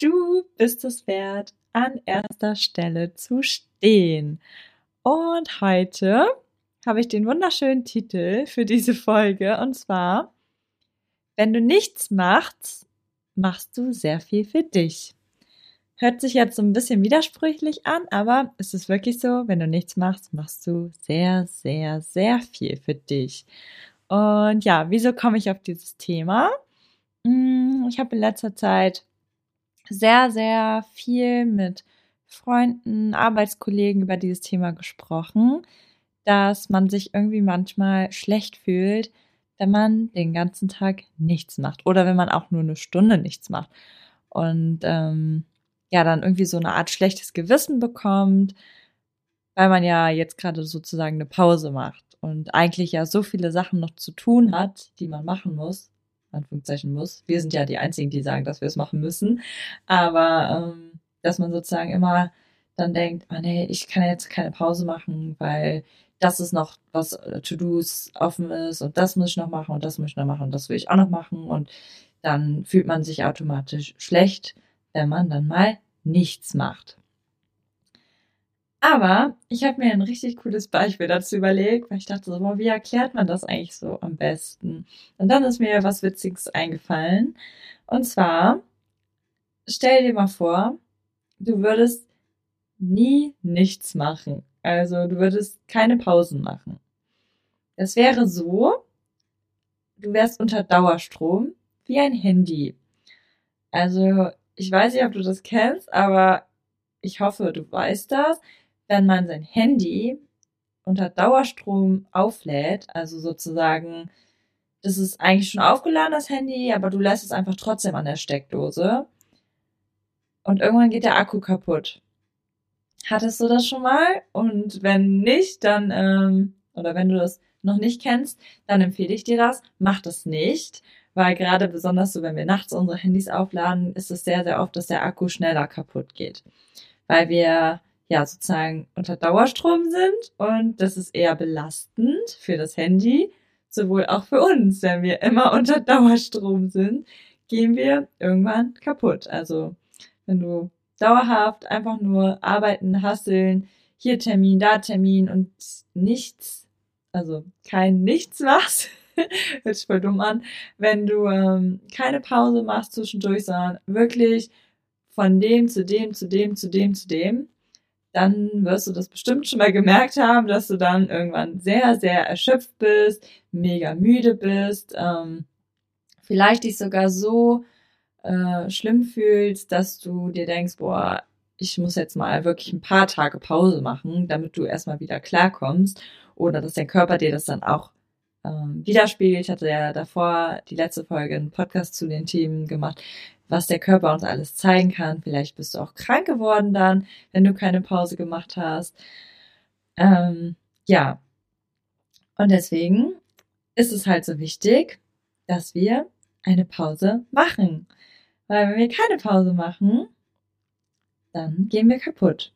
Du bist es wert, an erster Stelle zu stehen. Und heute habe ich den wunderschönen Titel für diese Folge und zwar, wenn du nichts machst, machst du sehr viel für dich. Hört sich jetzt so ein bisschen widersprüchlich an, aber es ist wirklich so, wenn du nichts machst, machst du sehr, sehr, sehr viel für dich. Und ja, wieso komme ich auf dieses Thema? Hm, ich habe in letzter Zeit sehr, sehr viel mit Freunden, Arbeitskollegen über dieses Thema gesprochen, dass man sich irgendwie manchmal schlecht fühlt, wenn man den ganzen Tag nichts macht oder wenn man auch nur eine Stunde nichts macht. Und ähm, ja dann irgendwie so eine Art schlechtes Gewissen bekommt, weil man ja jetzt gerade sozusagen eine Pause macht und eigentlich ja so viele Sachen noch zu tun hat, die man machen muss, Anführungszeichen muss. Wir sind ja die Einzigen, die sagen, dass wir es machen müssen. Aber ähm, dass man sozusagen immer dann denkt, ah nee, ich kann jetzt keine Pause machen, weil das ist noch was äh, To-Dos offen ist und das muss ich noch machen und das muss ich noch machen und das will ich auch noch machen und dann fühlt man sich automatisch schlecht, wenn man dann mal nichts macht. Aber ich habe mir ein richtig cooles Beispiel dazu überlegt, weil ich dachte so, wie erklärt man das eigentlich so am besten? Und dann ist mir was Witziges eingefallen. Und zwar, stell dir mal vor, du würdest nie nichts machen. Also du würdest keine Pausen machen. Das wäre so, du wärst unter Dauerstrom wie ein Handy. Also ich weiß nicht, ob du das kennst, aber ich hoffe, du weißt das wenn man sein Handy unter Dauerstrom auflädt, also sozusagen, das ist eigentlich schon aufgeladen, das Handy, aber du lässt es einfach trotzdem an der Steckdose. Und irgendwann geht der Akku kaputt. Hattest du das schon mal? Und wenn nicht, dann, ähm, oder wenn du das noch nicht kennst, dann empfehle ich dir das. Mach das nicht, weil gerade besonders so, wenn wir nachts unsere Handys aufladen, ist es sehr, sehr oft, dass der Akku schneller kaputt geht. Weil wir ja sozusagen unter Dauerstrom sind und das ist eher belastend für das Handy, sowohl auch für uns, wenn wir immer unter Dauerstrom sind, gehen wir irgendwann kaputt. Also wenn du dauerhaft einfach nur arbeiten, hasseln, hier Termin, da Termin und nichts, also kein Nichts machst, hört sich voll dumm an, wenn du ähm, keine Pause machst zwischendurch, sondern wirklich von dem zu dem zu dem zu dem zu dem, dann wirst du das bestimmt schon mal gemerkt haben, dass du dann irgendwann sehr, sehr erschöpft bist, mega müde bist, ähm, vielleicht dich sogar so äh, schlimm fühlst, dass du dir denkst, boah, ich muss jetzt mal wirklich ein paar Tage Pause machen, damit du erstmal wieder klarkommst oder dass dein Körper dir das dann auch ähm, widerspiegelt. Ich hatte ja davor die letzte Folge einen Podcast zu den Themen gemacht, was der Körper uns alles zeigen kann. Vielleicht bist du auch krank geworden dann, wenn du keine Pause gemacht hast. Ähm, ja. Und deswegen ist es halt so wichtig, dass wir eine Pause machen. Weil wenn wir keine Pause machen, dann gehen wir kaputt.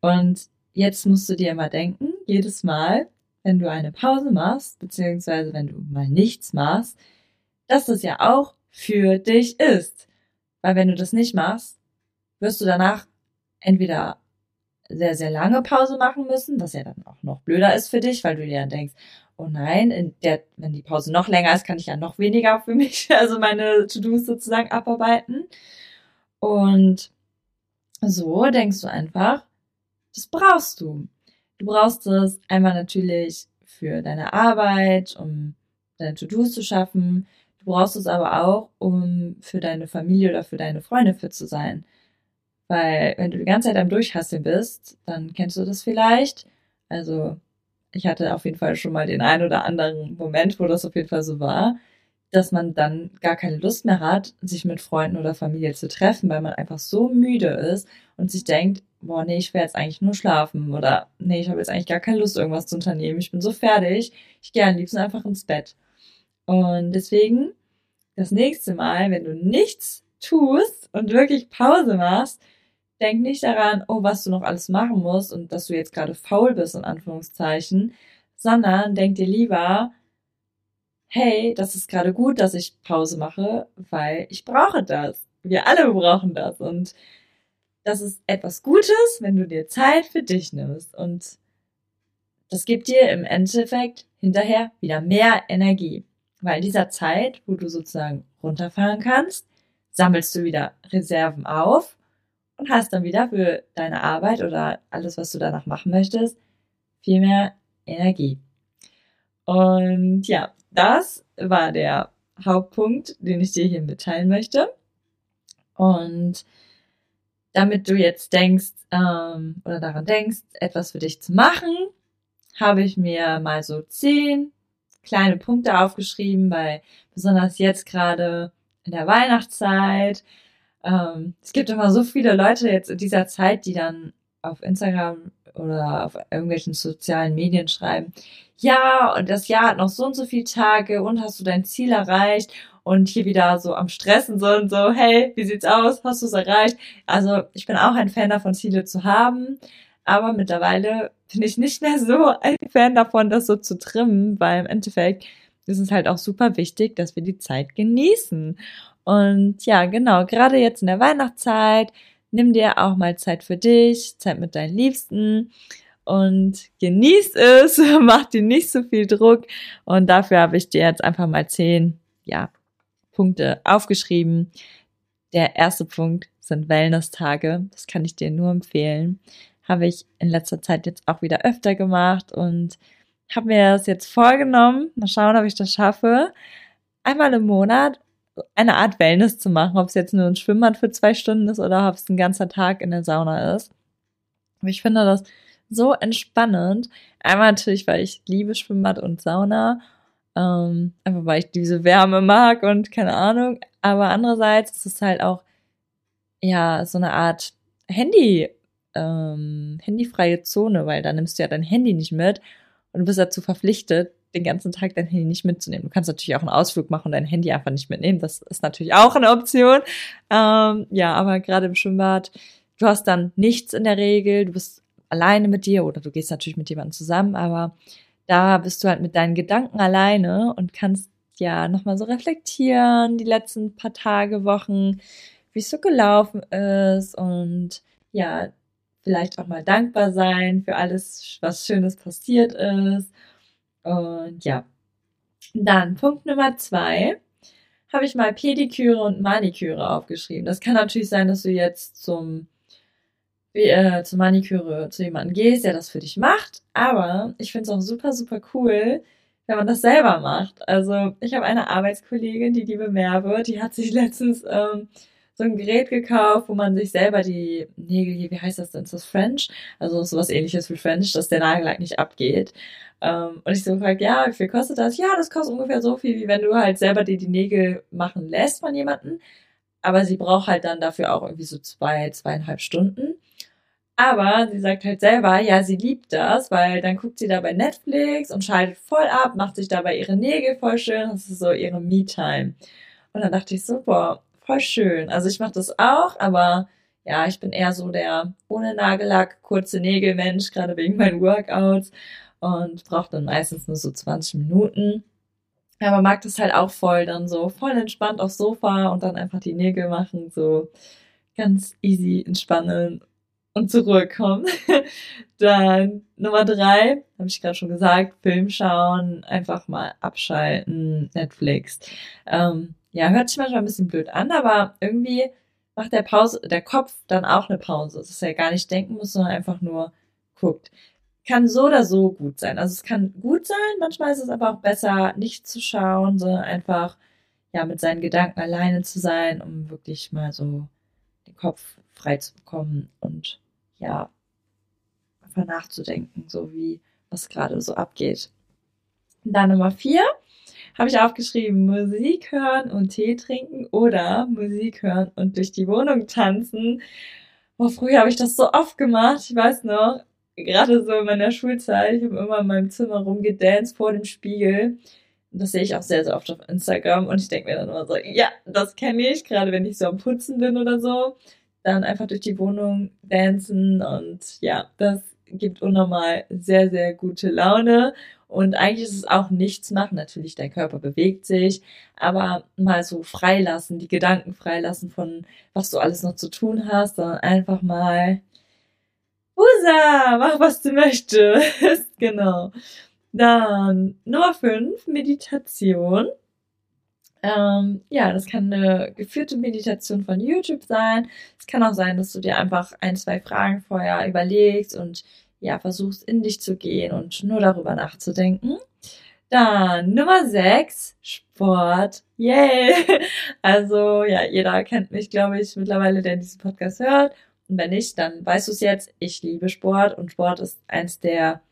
Und jetzt musst du dir immer denken, jedes Mal, wenn du eine Pause machst, beziehungsweise wenn du mal nichts machst, dass das ja auch für dich ist. Weil wenn du das nicht machst, wirst du danach entweder sehr, sehr lange Pause machen müssen, was ja dann auch noch blöder ist für dich, weil du dir dann denkst, oh nein, der, wenn die Pause noch länger ist, kann ich ja noch weniger für mich, also meine To-Dos sozusagen abarbeiten. Und so denkst du einfach, das brauchst du. Du brauchst es einmal natürlich für deine Arbeit, um deine To-Dos zu schaffen. Du brauchst es aber auch, um für deine Familie oder für deine Freunde fit zu sein. Weil wenn du die ganze Zeit am Durchhasseln bist, dann kennst du das vielleicht. Also ich hatte auf jeden Fall schon mal den einen oder anderen Moment, wo das auf jeden Fall so war, dass man dann gar keine Lust mehr hat, sich mit Freunden oder Familie zu treffen, weil man einfach so müde ist und sich denkt, boah, nee, ich will jetzt eigentlich nur schlafen oder nee, ich habe jetzt eigentlich gar keine Lust, irgendwas zu unternehmen. Ich bin so fertig, ich gehe am liebsten einfach ins Bett. Und deswegen, das nächste Mal, wenn du nichts tust und wirklich Pause machst, denk nicht daran, oh, was du noch alles machen musst und dass du jetzt gerade faul bist, in Anführungszeichen, sondern denk dir lieber, hey, das ist gerade gut, dass ich Pause mache, weil ich brauche das. Wir alle brauchen das und das ist etwas Gutes, wenn du dir Zeit für dich nimmst und das gibt dir im Endeffekt hinterher wieder mehr Energie, weil in dieser Zeit, wo du sozusagen runterfahren kannst, sammelst du wieder Reserven auf und hast dann wieder für deine Arbeit oder alles, was du danach machen möchtest, viel mehr Energie. Und ja, das war der Hauptpunkt, den ich dir hier mitteilen möchte. Und damit du jetzt denkst ähm, oder daran denkst, etwas für dich zu machen, habe ich mir mal so zehn kleine Punkte aufgeschrieben, weil besonders jetzt gerade in der Weihnachtszeit ähm, es gibt immer so viele Leute jetzt in dieser Zeit, die dann auf Instagram oder auf irgendwelchen sozialen Medien schreiben, ja, und das Jahr hat noch so und so viele Tage und hast du dein Ziel erreicht und hier wieder so am Stressen so und so, hey, wie sieht's aus? Hast du es erreicht? Also ich bin auch ein Fan davon, Ziele zu haben, aber mittlerweile bin ich nicht mehr so ein Fan davon, das so zu trimmen, weil im Endeffekt ist es halt auch super wichtig, dass wir die Zeit genießen. Und ja, genau, gerade jetzt in der Weihnachtszeit, nimm dir auch mal Zeit für dich, Zeit mit deinen Liebsten und genieß es, mach dir nicht so viel Druck. Und dafür habe ich dir jetzt einfach mal zehn, ja, Punkte aufgeschrieben. Der erste Punkt sind Wellness-Tage. Das kann ich dir nur empfehlen. Habe ich in letzter Zeit jetzt auch wieder öfter gemacht und habe mir das jetzt vorgenommen. Mal schauen, ob ich das schaffe. Einmal im Monat eine Art Wellness zu machen, ob es jetzt nur ein Schwimmbad für zwei Stunden ist oder ob es ein ganzer Tag in der Sauna ist. Aber ich finde das so entspannend. Einmal natürlich, weil ich liebe Schwimmbad und Sauna. Ähm, einfach weil ich diese Wärme mag und keine Ahnung. Aber andererseits ist es halt auch, ja, so eine Art Handy, ähm, handyfreie Zone, weil da nimmst du ja dein Handy nicht mit und bist dazu verpflichtet, den ganzen Tag dein Handy nicht mitzunehmen. Du kannst natürlich auch einen Ausflug machen und dein Handy einfach nicht mitnehmen. Das ist natürlich auch eine Option. Ähm, ja, aber gerade im Schwimmbad, du hast dann nichts in der Regel. Du bist alleine mit dir oder du gehst natürlich mit jemandem zusammen, aber da bist du halt mit deinen Gedanken alleine und kannst ja nochmal so reflektieren, die letzten paar Tage, Wochen, wie es so gelaufen ist und ja, vielleicht auch mal dankbar sein für alles, was Schönes passiert ist und ja, dann Punkt Nummer zwei habe ich mal Pediküre und Maniküre aufgeschrieben. Das kann natürlich sein, dass du jetzt zum äh, zur Maniküre zu jemandem gehst, der das für dich macht. Aber ich finde es auch super, super cool, wenn man das selber macht. Also ich habe eine Arbeitskollegin, die liebe Merve, die hat sich letztens ähm, so ein Gerät gekauft, wo man sich selber die Nägel, wie heißt das denn? Ist das French? Also sowas ähnliches wie French, dass der Nagellack nicht abgeht. Ähm, und ich so gefragt, ja, wie viel kostet das? Ja, das kostet ungefähr so viel, wie wenn du halt selber dir die Nägel machen lässt von jemandem. Aber sie braucht halt dann dafür auch irgendwie so zwei, zweieinhalb Stunden. Aber sie sagt halt selber, ja, sie liebt das, weil dann guckt sie da bei Netflix und schaltet voll ab, macht sich dabei ihre Nägel voll schön. Das ist so ihre Me-Time. Und dann dachte ich boah, voll schön. Also ich mache das auch, aber ja, ich bin eher so der ohne Nagellack, kurze Nägel Mensch, gerade wegen meinen Workouts und brauche dann meistens nur so 20 Minuten. Aber mag das halt auch voll, dann so voll entspannt aufs Sofa und dann einfach die Nägel machen, so ganz easy entspannen und zur Ruhe kommen. dann Nummer drei, habe ich gerade schon gesagt, Film schauen, einfach mal abschalten, Netflix. Ähm, ja, hört sich manchmal ein bisschen blöd an, aber irgendwie macht der Pause, der Kopf dann auch eine Pause, dass er gar nicht denken muss, sondern einfach nur guckt. Kann so oder so gut sein. Also es kann gut sein, manchmal ist es aber auch besser, nicht zu schauen, sondern einfach ja mit seinen Gedanken alleine zu sein, um wirklich mal so den Kopf frei zu bekommen und ja einfach nachzudenken, so wie was gerade so abgeht. Dann Nummer vier habe ich aufgeschrieben, Musik hören und Tee trinken oder Musik hören und durch die Wohnung tanzen. Oh, früher habe ich das so oft gemacht. Ich weiß noch, gerade so in meiner Schulzeit, ich habe immer in meinem Zimmer rumgedanced vor dem Spiegel. Das sehe ich auch sehr, sehr oft auf Instagram. Und ich denke mir dann immer so, ja, das kenne ich, gerade wenn ich so am Putzen bin oder so. Dann einfach durch die Wohnung dancen und ja, das gibt unnormal sehr, sehr gute Laune. Und eigentlich ist es auch nichts machen. Natürlich, dein Körper bewegt sich, aber mal so freilassen, die Gedanken freilassen von, was du alles noch zu tun hast, sondern einfach mal, Usa, mach was du möchtest. genau. Dann Nummer 5, Meditation. Ähm, ja, das kann eine geführte Meditation von YouTube sein. Es kann auch sein, dass du dir einfach ein, zwei Fragen vorher überlegst und ja, versuchst in dich zu gehen und nur darüber nachzudenken. Dann Nummer 6, Sport. Yay! Also ja, jeder kennt mich, glaube ich, mittlerweile, der diesen Podcast hört. Und wenn nicht, dann weißt du es jetzt. Ich liebe Sport und Sport ist eins der,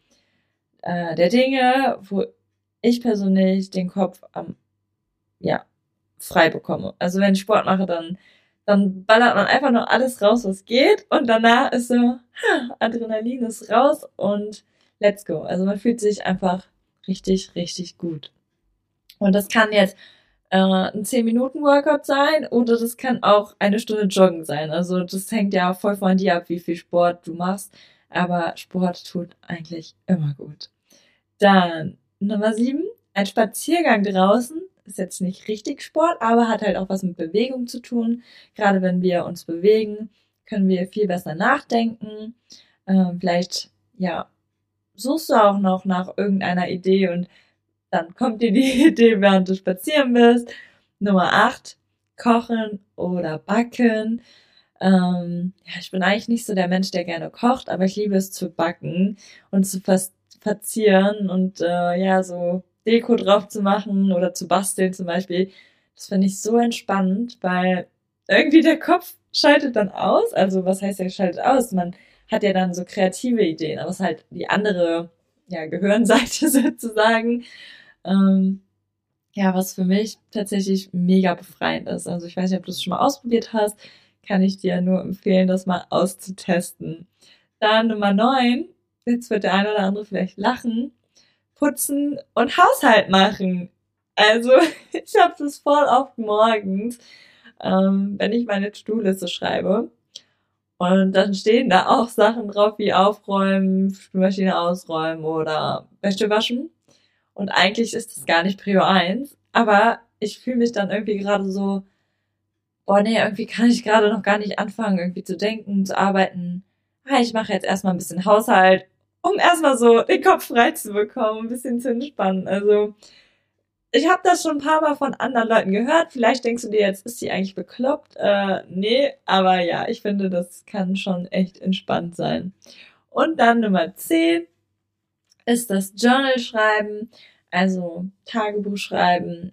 äh, der Dinge, wo ich persönlich den Kopf am, ja, frei bekomme. Also wenn ich Sport mache, dann dann ballert man einfach nur alles raus, was geht. Und danach ist so, ha, Adrenalin ist raus und let's go. Also man fühlt sich einfach richtig, richtig gut. Und das kann jetzt äh, ein 10-Minuten-Workout sein oder das kann auch eine Stunde Joggen sein. Also das hängt ja voll von dir ab, wie viel Sport du machst. Aber Sport tut eigentlich immer gut. Dann Nummer 7, ein Spaziergang draußen ist jetzt nicht richtig Sport, aber hat halt auch was mit Bewegung zu tun. Gerade wenn wir uns bewegen, können wir viel besser nachdenken. Ähm, vielleicht, ja, suchst du auch noch nach irgendeiner Idee und dann kommt dir die Idee, während du spazieren bist. Nummer 8, kochen oder backen. Ähm, ja, ich bin eigentlich nicht so der Mensch, der gerne kocht, aber ich liebe es zu backen und zu verzieren und äh, ja, so Deko drauf zu machen oder zu basteln zum Beispiel. Das finde ich so entspannend, weil irgendwie der Kopf schaltet dann aus. Also was heißt, er schaltet aus? Man hat ja dann so kreative Ideen, aber es ist halt die andere ja, Gehirnseite sozusagen. Ähm, ja, was für mich tatsächlich mega befreiend ist. Also ich weiß nicht, ob du es schon mal ausprobiert hast, kann ich dir nur empfehlen, das mal auszutesten. Dann Nummer neun. Jetzt wird der eine oder andere vielleicht lachen putzen und Haushalt machen. Also ich habe das voll oft morgens, ähm, wenn ich meine To-Do-Liste schreibe. Und dann stehen da auch Sachen drauf wie aufräumen, Spülmaschine ausräumen oder Wäsche waschen. Und eigentlich ist das gar nicht Prio 1. Aber ich fühle mich dann irgendwie gerade so, boah nee, irgendwie kann ich gerade noch gar nicht anfangen, irgendwie zu denken, zu arbeiten. Ah, ich mache jetzt erstmal ein bisschen Haushalt um erstmal so den Kopf frei zu bekommen, ein bisschen zu entspannen. Also ich habe das schon ein paar Mal von anderen Leuten gehört. Vielleicht denkst du dir jetzt, ist sie eigentlich bekloppt? Äh, nee, aber ja, ich finde, das kann schon echt entspannt sein. Und dann Nummer 10 ist das Journal schreiben, also Tagebuch schreiben,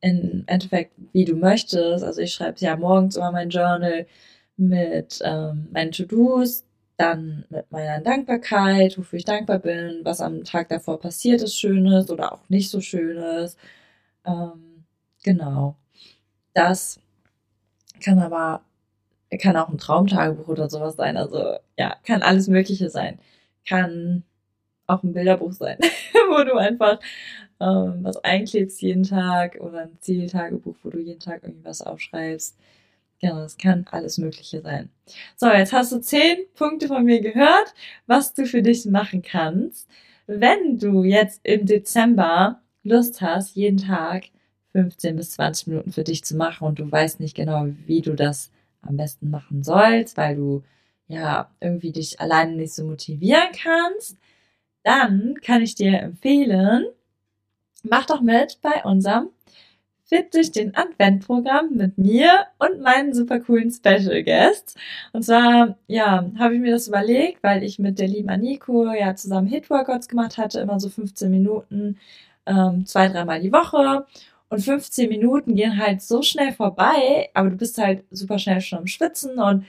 im Endeffekt, wie du möchtest. Also ich schreibe ja morgens immer mein Journal mit ähm, meinen To-Dos, dann mit meiner Dankbarkeit, wofür ich dankbar bin, was am Tag davor passiert ist, Schönes oder auch nicht so Schönes. Ähm, genau. Das kann aber, kann auch ein Traumtagebuch oder sowas sein. Also ja, kann alles Mögliche sein. Kann auch ein Bilderbuch sein, wo du einfach ähm, was einklebst jeden Tag oder ein Zieltagebuch, wo du jeden Tag irgendwas aufschreibst. Genau, es kann alles Mögliche sein. So, jetzt hast du zehn Punkte von mir gehört, was du für dich machen kannst. Wenn du jetzt im Dezember Lust hast, jeden Tag 15 bis 20 Minuten für dich zu machen und du weißt nicht genau, wie du das am besten machen sollst, weil du ja irgendwie dich alleine nicht so motivieren kannst, dann kann ich dir empfehlen, mach doch mit bei unserem Fit durch den Adventprogramm mit mir und meinen super coolen Special Guests. Und zwar, ja, habe ich mir das überlegt, weil ich mit der lieben Aniko ja zusammen Hit-Workouts gemacht hatte, immer so 15 Minuten, ähm, zwei, dreimal die Woche. Und 15 Minuten gehen halt so schnell vorbei, aber du bist halt super schnell schon am Schwitzen und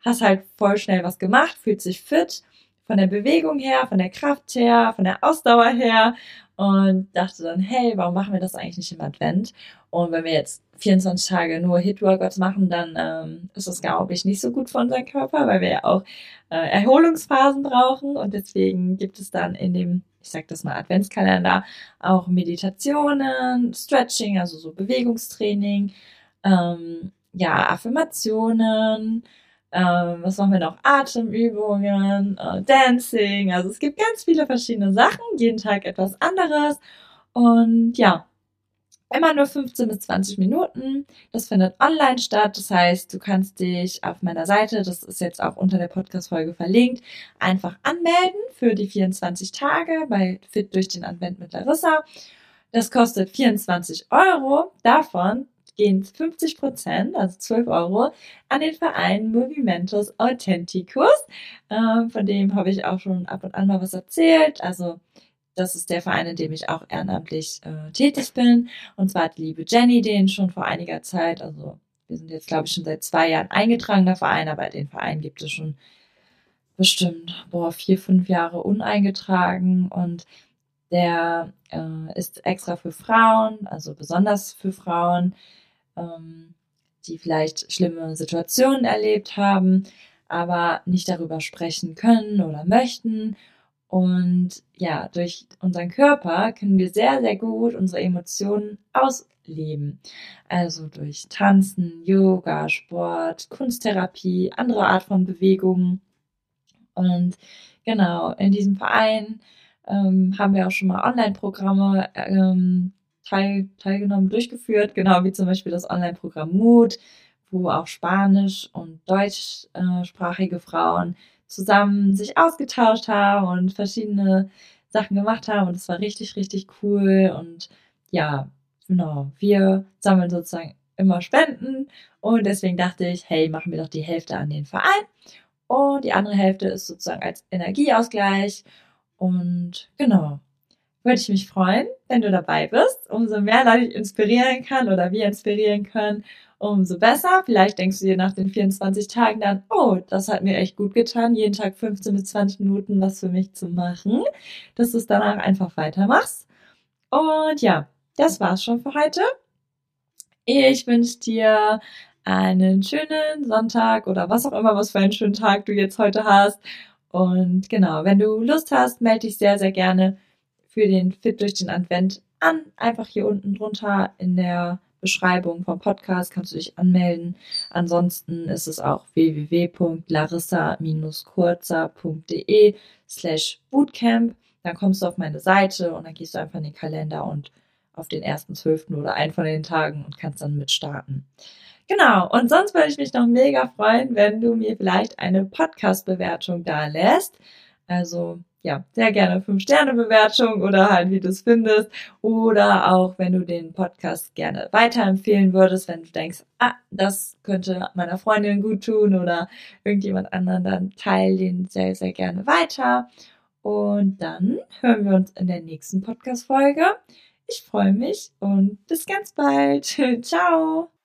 hast halt voll schnell was gemacht, fühlt sich fit von der Bewegung her, von der Kraft her, von der Ausdauer her und dachte dann, hey, warum machen wir das eigentlich nicht im Advent? Und wenn wir jetzt 24 Tage nur Hit-Workouts machen, dann ähm, ist das, glaube ich, nicht so gut für unseren Körper, weil wir ja auch äh, Erholungsphasen brauchen. Und deswegen gibt es dann in dem, ich sag das mal, Adventskalender auch Meditationen, Stretching, also so Bewegungstraining, ähm, ja, Affirmationen, ähm, was machen wir noch? Atemübungen, äh, Dancing. Also es gibt ganz viele verschiedene Sachen, jeden Tag etwas anderes. Und ja, immer nur 15 bis 20 Minuten. Das findet online statt. Das heißt, du kannst dich auf meiner Seite, das ist jetzt auch unter der Podcast-Folge verlinkt, einfach anmelden für die 24 Tage bei Fit durch den Advent mit Larissa. Das kostet 24 Euro. Davon gehen 50 Prozent, also 12 Euro, an den Verein Movimentos Authenticus. Ähm, von dem habe ich auch schon ab und an mal was erzählt. Also das ist der Verein, in dem ich auch ehrenamtlich äh, tätig bin. Und zwar hat die liebe Jenny den schon vor einiger Zeit, also wir sind jetzt, glaube ich, schon seit zwei Jahren eingetragener Verein, aber den Verein gibt es schon bestimmt, boah, vier, fünf Jahre uneingetragen und der äh, ist extra für Frauen, also besonders für Frauen, ähm, die vielleicht schlimme Situationen erlebt haben, aber nicht darüber sprechen können oder möchten. Und ja, durch unseren Körper können wir sehr, sehr gut unsere Emotionen ausleben. Also durch Tanzen, Yoga, Sport, Kunsttherapie, andere Art von Bewegungen. Und genau, in diesem Verein ähm, haben wir auch schon mal Online-Programme ähm, teil, teilgenommen, durchgeführt, genau wie zum Beispiel das Online-Programm Mut, wo auch Spanisch- und deutschsprachige Frauen zusammen sich ausgetauscht haben und verschiedene Sachen gemacht haben. Und es war richtig, richtig cool. Und ja, genau, wir sammeln sozusagen immer Spenden. Und deswegen dachte ich, hey, machen wir doch die Hälfte an den Verein. Und die andere Hälfte ist sozusagen als Energieausgleich. Und genau, würde ich mich freuen, wenn du dabei bist. Umso mehr Leute ich inspirieren kann oder wir inspirieren können, umso besser. Vielleicht denkst du dir nach den 24 Tagen dann, oh, das hat mir echt gut getan, jeden Tag 15 bis 20 Minuten was für mich zu machen, dass du es danach einfach weitermachst. Und ja, das war's schon für heute. Ich wünsche dir einen schönen Sonntag oder was auch immer, was für einen schönen Tag du jetzt heute hast. Und genau, wenn du Lust hast, melde dich sehr, sehr gerne für den Fit durch den Advent an. Einfach hier unten drunter in der Beschreibung vom Podcast kannst du dich anmelden. Ansonsten ist es auch www.larissa-kurzer.de slash bootcamp. Dann kommst du auf meine Seite und dann gehst du einfach in den Kalender und auf den ersten zwölften oder einen von den Tagen und kannst dann mitstarten. Genau. Und sonst würde ich mich noch mega freuen, wenn du mir vielleicht eine Podcast-Bewertung da lässt. Also ja, sehr gerne 5-Sterne-Bewertung oder halt, wie du es findest. Oder auch, wenn du den Podcast gerne weiterempfehlen würdest, wenn du denkst, ah, das könnte meiner Freundin gut tun oder irgendjemand anderen, dann teile den sehr, sehr gerne weiter. Und dann hören wir uns in der nächsten Podcast-Folge. Ich freue mich und bis ganz bald. Ciao.